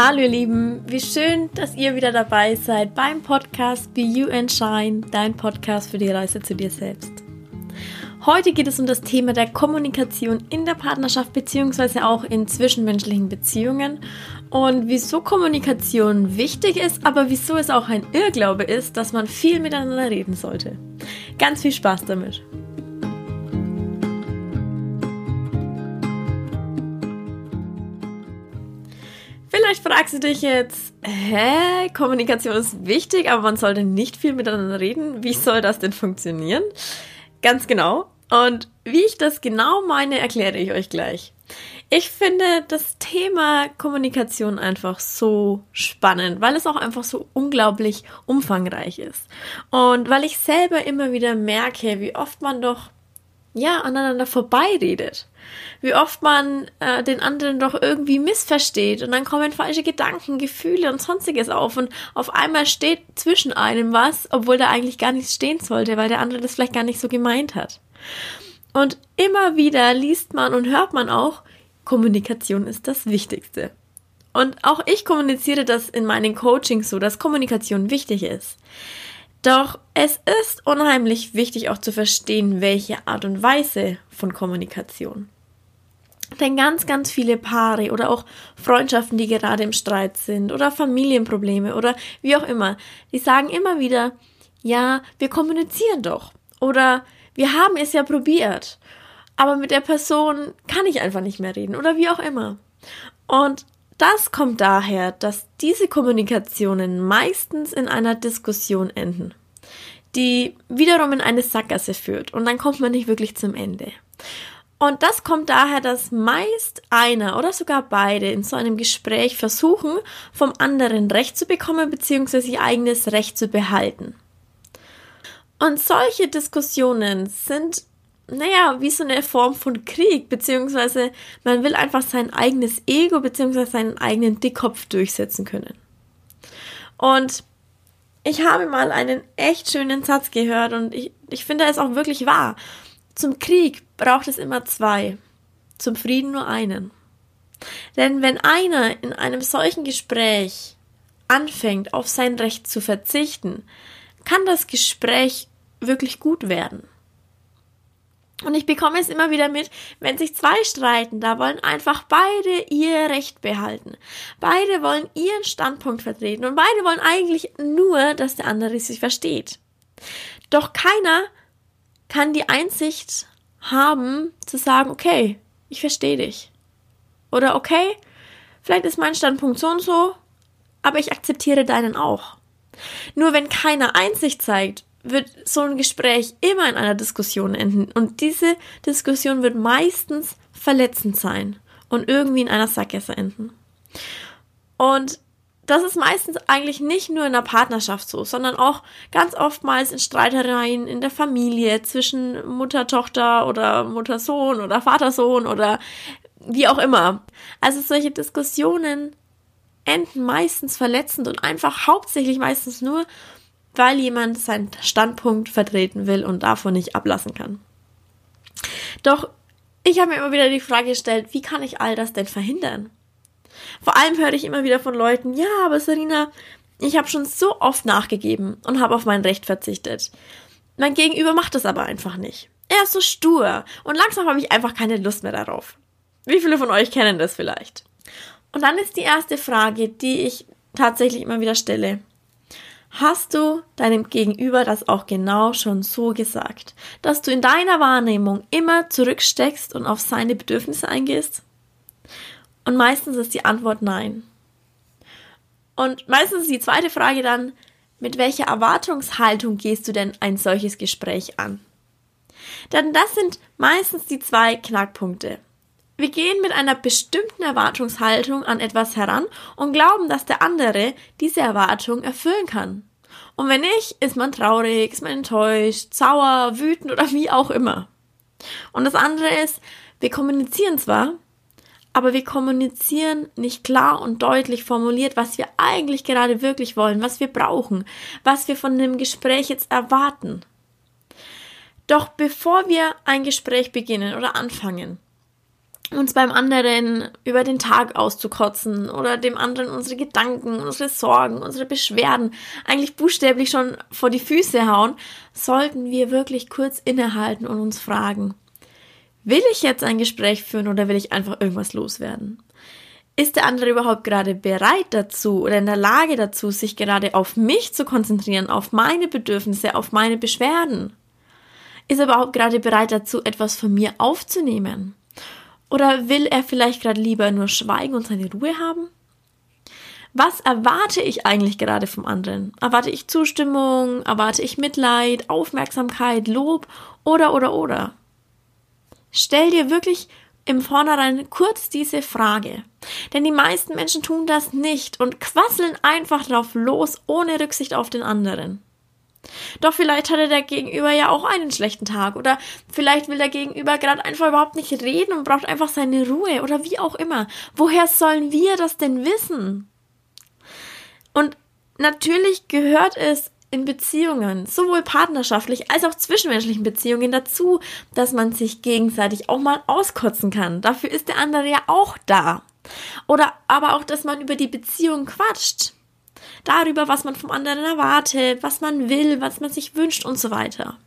Hallo ihr Lieben, wie schön, dass ihr wieder dabei seid beim Podcast Be You and Shine, dein Podcast für die Reise zu dir selbst. Heute geht es um das Thema der Kommunikation in der Partnerschaft bzw. auch in zwischenmenschlichen Beziehungen und wieso Kommunikation wichtig ist, aber wieso es auch ein Irrglaube ist, dass man viel miteinander reden sollte. Ganz viel Spaß damit! Vielleicht fragst du dich jetzt, hä, Kommunikation ist wichtig, aber man sollte nicht viel miteinander reden. Wie soll das denn funktionieren? Ganz genau. Und wie ich das genau meine, erkläre ich euch gleich. Ich finde das Thema Kommunikation einfach so spannend, weil es auch einfach so unglaublich umfangreich ist. Und weil ich selber immer wieder merke, wie oft man doch ja, aneinander vorbeiredet. Wie oft man äh, den anderen doch irgendwie missversteht und dann kommen falsche Gedanken, Gefühle und sonstiges auf und auf einmal steht zwischen einem was, obwohl da eigentlich gar nichts stehen sollte, weil der andere das vielleicht gar nicht so gemeint hat. Und immer wieder liest man und hört man auch, Kommunikation ist das Wichtigste. Und auch ich kommuniziere das in meinen Coachings so, dass Kommunikation wichtig ist. Doch es ist unheimlich wichtig auch zu verstehen, welche Art und Weise von Kommunikation. Denn ganz, ganz viele Paare oder auch Freundschaften, die gerade im Streit sind oder Familienprobleme oder wie auch immer, die sagen immer wieder, ja, wir kommunizieren doch oder wir haben es ja probiert, aber mit der Person kann ich einfach nicht mehr reden oder wie auch immer. Und das kommt daher, dass diese Kommunikationen meistens in einer Diskussion enden, die wiederum in eine Sackgasse führt und dann kommt man nicht wirklich zum Ende. Und das kommt daher, dass meist einer oder sogar beide in so einem Gespräch versuchen, vom anderen Recht zu bekommen bzw. ihr eigenes Recht zu behalten. Und solche Diskussionen sind naja, wie so eine Form von Krieg, beziehungsweise man will einfach sein eigenes Ego, beziehungsweise seinen eigenen Dickkopf durchsetzen können. Und ich habe mal einen echt schönen Satz gehört und ich, ich finde es auch wirklich wahr. Zum Krieg braucht es immer zwei, zum Frieden nur einen. Denn wenn einer in einem solchen Gespräch anfängt, auf sein Recht zu verzichten, kann das Gespräch wirklich gut werden. Und ich bekomme es immer wieder mit, wenn sich zwei streiten, da wollen einfach beide ihr Recht behalten. Beide wollen ihren Standpunkt vertreten und beide wollen eigentlich nur, dass der andere sich versteht. Doch keiner kann die Einsicht haben, zu sagen, okay, ich verstehe dich. Oder okay, vielleicht ist mein Standpunkt so und so, aber ich akzeptiere deinen auch. Nur wenn keiner Einsicht zeigt wird so ein Gespräch immer in einer Diskussion enden. Und diese Diskussion wird meistens verletzend sein und irgendwie in einer Sackgasse enden. Und das ist meistens eigentlich nicht nur in der Partnerschaft so, sondern auch ganz oftmals in Streitereien in der Familie zwischen Mutter, Tochter oder Mutter, Sohn oder Vater, Sohn oder wie auch immer. Also solche Diskussionen enden meistens verletzend und einfach hauptsächlich meistens nur, weil jemand seinen Standpunkt vertreten will und davon nicht ablassen kann. Doch ich habe mir immer wieder die Frage gestellt, wie kann ich all das denn verhindern? Vor allem höre ich immer wieder von Leuten, ja, aber Serena, ich habe schon so oft nachgegeben und habe auf mein Recht verzichtet. Mein Gegenüber macht das aber einfach nicht. Er ist so stur und langsam habe ich einfach keine Lust mehr darauf. Wie viele von euch kennen das vielleicht? Und dann ist die erste Frage, die ich tatsächlich immer wieder stelle. Hast du deinem Gegenüber das auch genau schon so gesagt, dass du in deiner Wahrnehmung immer zurücksteckst und auf seine Bedürfnisse eingehst? Und meistens ist die Antwort nein. Und meistens ist die zweite Frage dann, mit welcher Erwartungshaltung gehst du denn ein solches Gespräch an? Denn das sind meistens die zwei Knackpunkte. Wir gehen mit einer bestimmten Erwartungshaltung an etwas heran und glauben, dass der andere diese Erwartung erfüllen kann. Und wenn nicht, ist man traurig, ist man enttäuscht, sauer, wütend oder wie auch immer. Und das andere ist, wir kommunizieren zwar, aber wir kommunizieren nicht klar und deutlich formuliert, was wir eigentlich gerade wirklich wollen, was wir brauchen, was wir von dem Gespräch jetzt erwarten. Doch bevor wir ein Gespräch beginnen oder anfangen, uns beim anderen über den Tag auszukotzen oder dem anderen unsere Gedanken, unsere Sorgen, unsere Beschwerden eigentlich buchstäblich schon vor die Füße hauen, sollten wir wirklich kurz innehalten und uns fragen, will ich jetzt ein Gespräch führen oder will ich einfach irgendwas loswerden? Ist der andere überhaupt gerade bereit dazu oder in der Lage dazu, sich gerade auf mich zu konzentrieren, auf meine Bedürfnisse, auf meine Beschwerden? Ist er überhaupt gerade bereit dazu, etwas von mir aufzunehmen? Oder will er vielleicht gerade lieber nur schweigen und seine Ruhe haben? Was erwarte ich eigentlich gerade vom anderen? Erwarte ich Zustimmung? Erwarte ich Mitleid, Aufmerksamkeit, Lob oder oder oder? Stell dir wirklich im Vornherein kurz diese Frage. Denn die meisten Menschen tun das nicht und quasseln einfach drauf los, ohne Rücksicht auf den anderen. Doch vielleicht hatte der Gegenüber ja auch einen schlechten Tag oder vielleicht will der Gegenüber gerade einfach überhaupt nicht reden und braucht einfach seine Ruhe oder wie auch immer. Woher sollen wir das denn wissen? Und natürlich gehört es in Beziehungen, sowohl partnerschaftlich als auch zwischenmenschlichen Beziehungen dazu, dass man sich gegenseitig auch mal auskotzen kann. Dafür ist der andere ja auch da. Oder aber auch, dass man über die Beziehung quatscht darüber, was man vom anderen erwartet, was man will, was man sich wünscht und so weiter.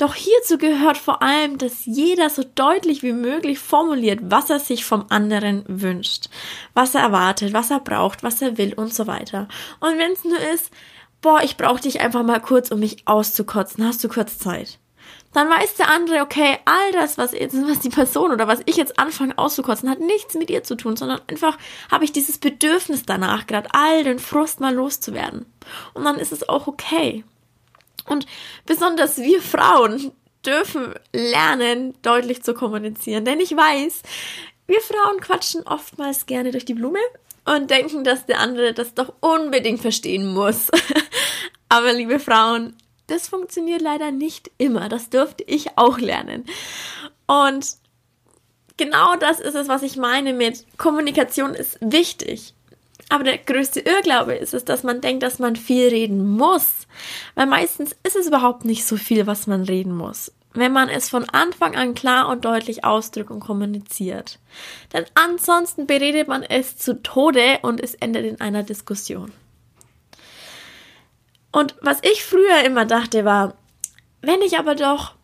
Doch hierzu gehört vor allem, dass jeder so deutlich wie möglich formuliert, was er sich vom anderen wünscht, was er erwartet, was er braucht, was er will und so weiter. Und wenn es nur ist, boah, ich brauche dich einfach mal kurz, um mich auszukotzen, hast du kurz Zeit? Dann weiß der andere, okay, all das, was, jetzt, was die Person oder was ich jetzt anfange auszukotzen, hat nichts mit ihr zu tun, sondern einfach habe ich dieses Bedürfnis danach, gerade all den Frust mal loszuwerden. Und dann ist es auch okay. Und besonders wir Frauen dürfen lernen, deutlich zu kommunizieren. Denn ich weiß, wir Frauen quatschen oftmals gerne durch die Blume und denken, dass der andere das doch unbedingt verstehen muss. Aber liebe Frauen, das funktioniert leider nicht immer. Das dürfte ich auch lernen. Und genau das ist es, was ich meine mit Kommunikation ist wichtig. Aber der größte Irrglaube ist es, dass man denkt, dass man viel reden muss. Weil meistens ist es überhaupt nicht so viel, was man reden muss. Wenn man es von Anfang an klar und deutlich ausdrückt und kommuniziert. Denn ansonsten beredet man es zu Tode und es endet in einer Diskussion. Und was ich früher immer dachte war, wenn ich aber doch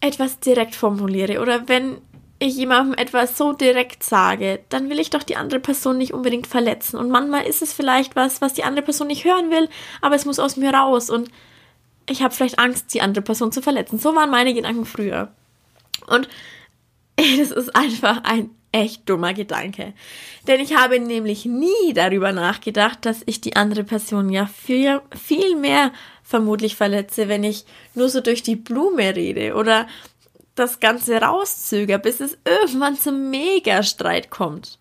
etwas direkt formuliere oder wenn ich jemandem etwas so direkt sage, dann will ich doch die andere Person nicht unbedingt verletzen. Und manchmal ist es vielleicht was, was die andere Person nicht hören will, aber es muss aus mir raus. Und ich habe vielleicht Angst, die andere Person zu verletzen. So waren meine Gedanken früher. Und es ist einfach ein echt dummer Gedanke. Denn ich habe nämlich nie darüber nachgedacht, dass ich die andere Person ja viel, viel mehr vermutlich verletze, wenn ich nur so durch die Blume rede oder das Ganze rauszöger, bis es irgendwann zum Megastreit kommt.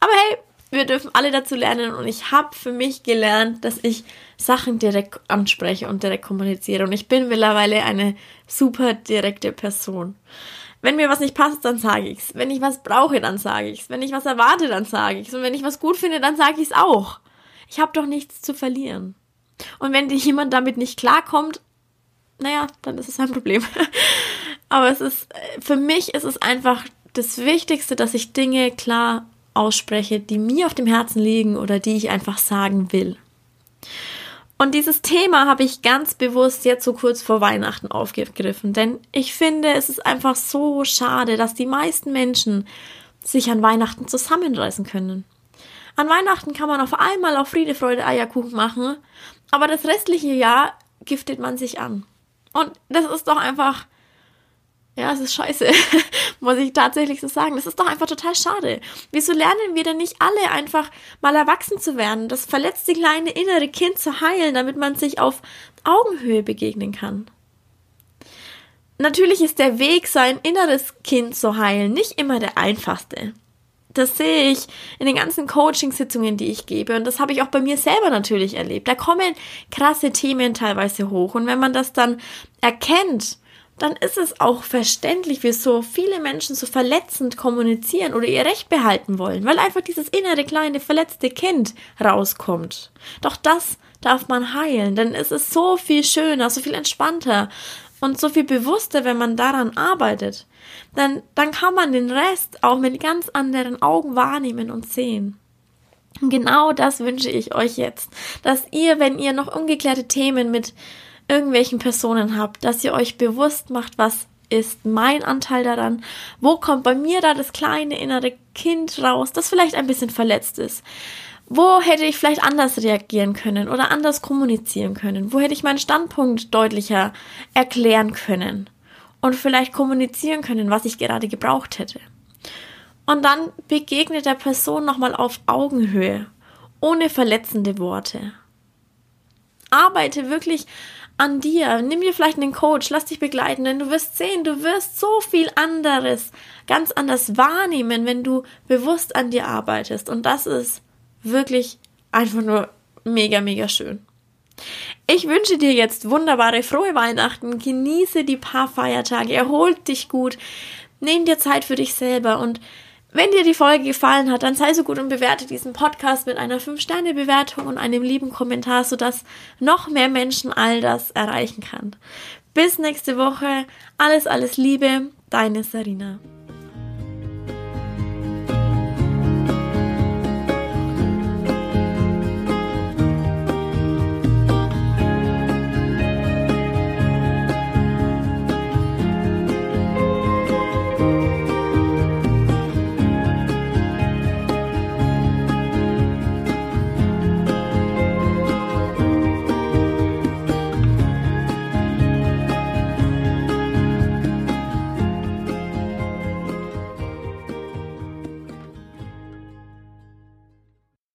Aber hey, wir dürfen alle dazu lernen und ich habe für mich gelernt, dass ich Sachen direkt anspreche und direkt kommuniziere und ich bin mittlerweile eine super direkte Person. Wenn mir was nicht passt, dann sage ich's. Wenn ich was brauche, dann sage ich's. Wenn ich was erwarte, dann sage ich's. Und wenn ich was gut finde, dann sage ich's auch. Ich habe doch nichts zu verlieren. Und wenn jemand damit nicht klarkommt, naja, dann ist es ein Problem. Aber es ist, für mich ist es einfach das Wichtigste, dass ich Dinge klar ausspreche, die mir auf dem Herzen liegen oder die ich einfach sagen will. Und dieses Thema habe ich ganz bewusst jetzt so kurz vor Weihnachten aufgegriffen, denn ich finde, es ist einfach so schade, dass die meisten Menschen sich an Weihnachten zusammenreißen können. An Weihnachten kann man auf einmal auf Friede, Freude, Eierkuchen machen, aber das restliche Jahr giftet man sich an. Und das ist doch einfach ja, es ist scheiße, muss ich tatsächlich so sagen. Das ist doch einfach total schade. Wieso lernen wir denn nicht alle einfach mal erwachsen zu werden, das verletzte kleine innere Kind zu heilen, damit man sich auf Augenhöhe begegnen kann? Natürlich ist der Weg, sein inneres Kind zu heilen, nicht immer der einfachste. Das sehe ich in den ganzen Coaching-Sitzungen, die ich gebe. Und das habe ich auch bei mir selber natürlich erlebt. Da kommen krasse Themen teilweise hoch. Und wenn man das dann erkennt dann ist es auch verständlich, wieso viele Menschen so verletzend kommunizieren oder ihr Recht behalten wollen, weil einfach dieses innere kleine verletzte Kind rauskommt. Doch das darf man heilen, denn es ist so viel schöner, so viel entspannter, und so viel bewusster, wenn man daran arbeitet, dann, dann kann man den Rest auch mit ganz anderen Augen wahrnehmen und sehen. Genau das wünsche ich euch jetzt, dass ihr, wenn ihr noch ungeklärte Themen mit irgendwelchen Personen habt, dass ihr euch bewusst macht, was ist mein Anteil daran? Wo kommt bei mir da das kleine innere Kind raus, das vielleicht ein bisschen verletzt ist? Wo hätte ich vielleicht anders reagieren können oder anders kommunizieren können? Wo hätte ich meinen Standpunkt deutlicher erklären können und vielleicht kommunizieren können, was ich gerade gebraucht hätte? Und dann begegne der Person nochmal auf Augenhöhe, ohne verletzende Worte. Arbeite wirklich an dir. Nimm dir vielleicht einen Coach, lass dich begleiten, denn du wirst sehen, du wirst so viel anderes ganz anders wahrnehmen, wenn du bewusst an dir arbeitest. Und das ist wirklich einfach nur mega, mega schön. Ich wünsche dir jetzt wunderbare, frohe Weihnachten. Genieße die paar Feiertage, erholt dich gut, nimm dir Zeit für dich selber und wenn dir die Folge gefallen hat, dann sei so gut und bewerte diesen Podcast mit einer 5-Sterne-Bewertung und einem lieben Kommentar, sodass noch mehr Menschen all das erreichen kann. Bis nächste Woche. Alles, alles Liebe. Deine Sarina.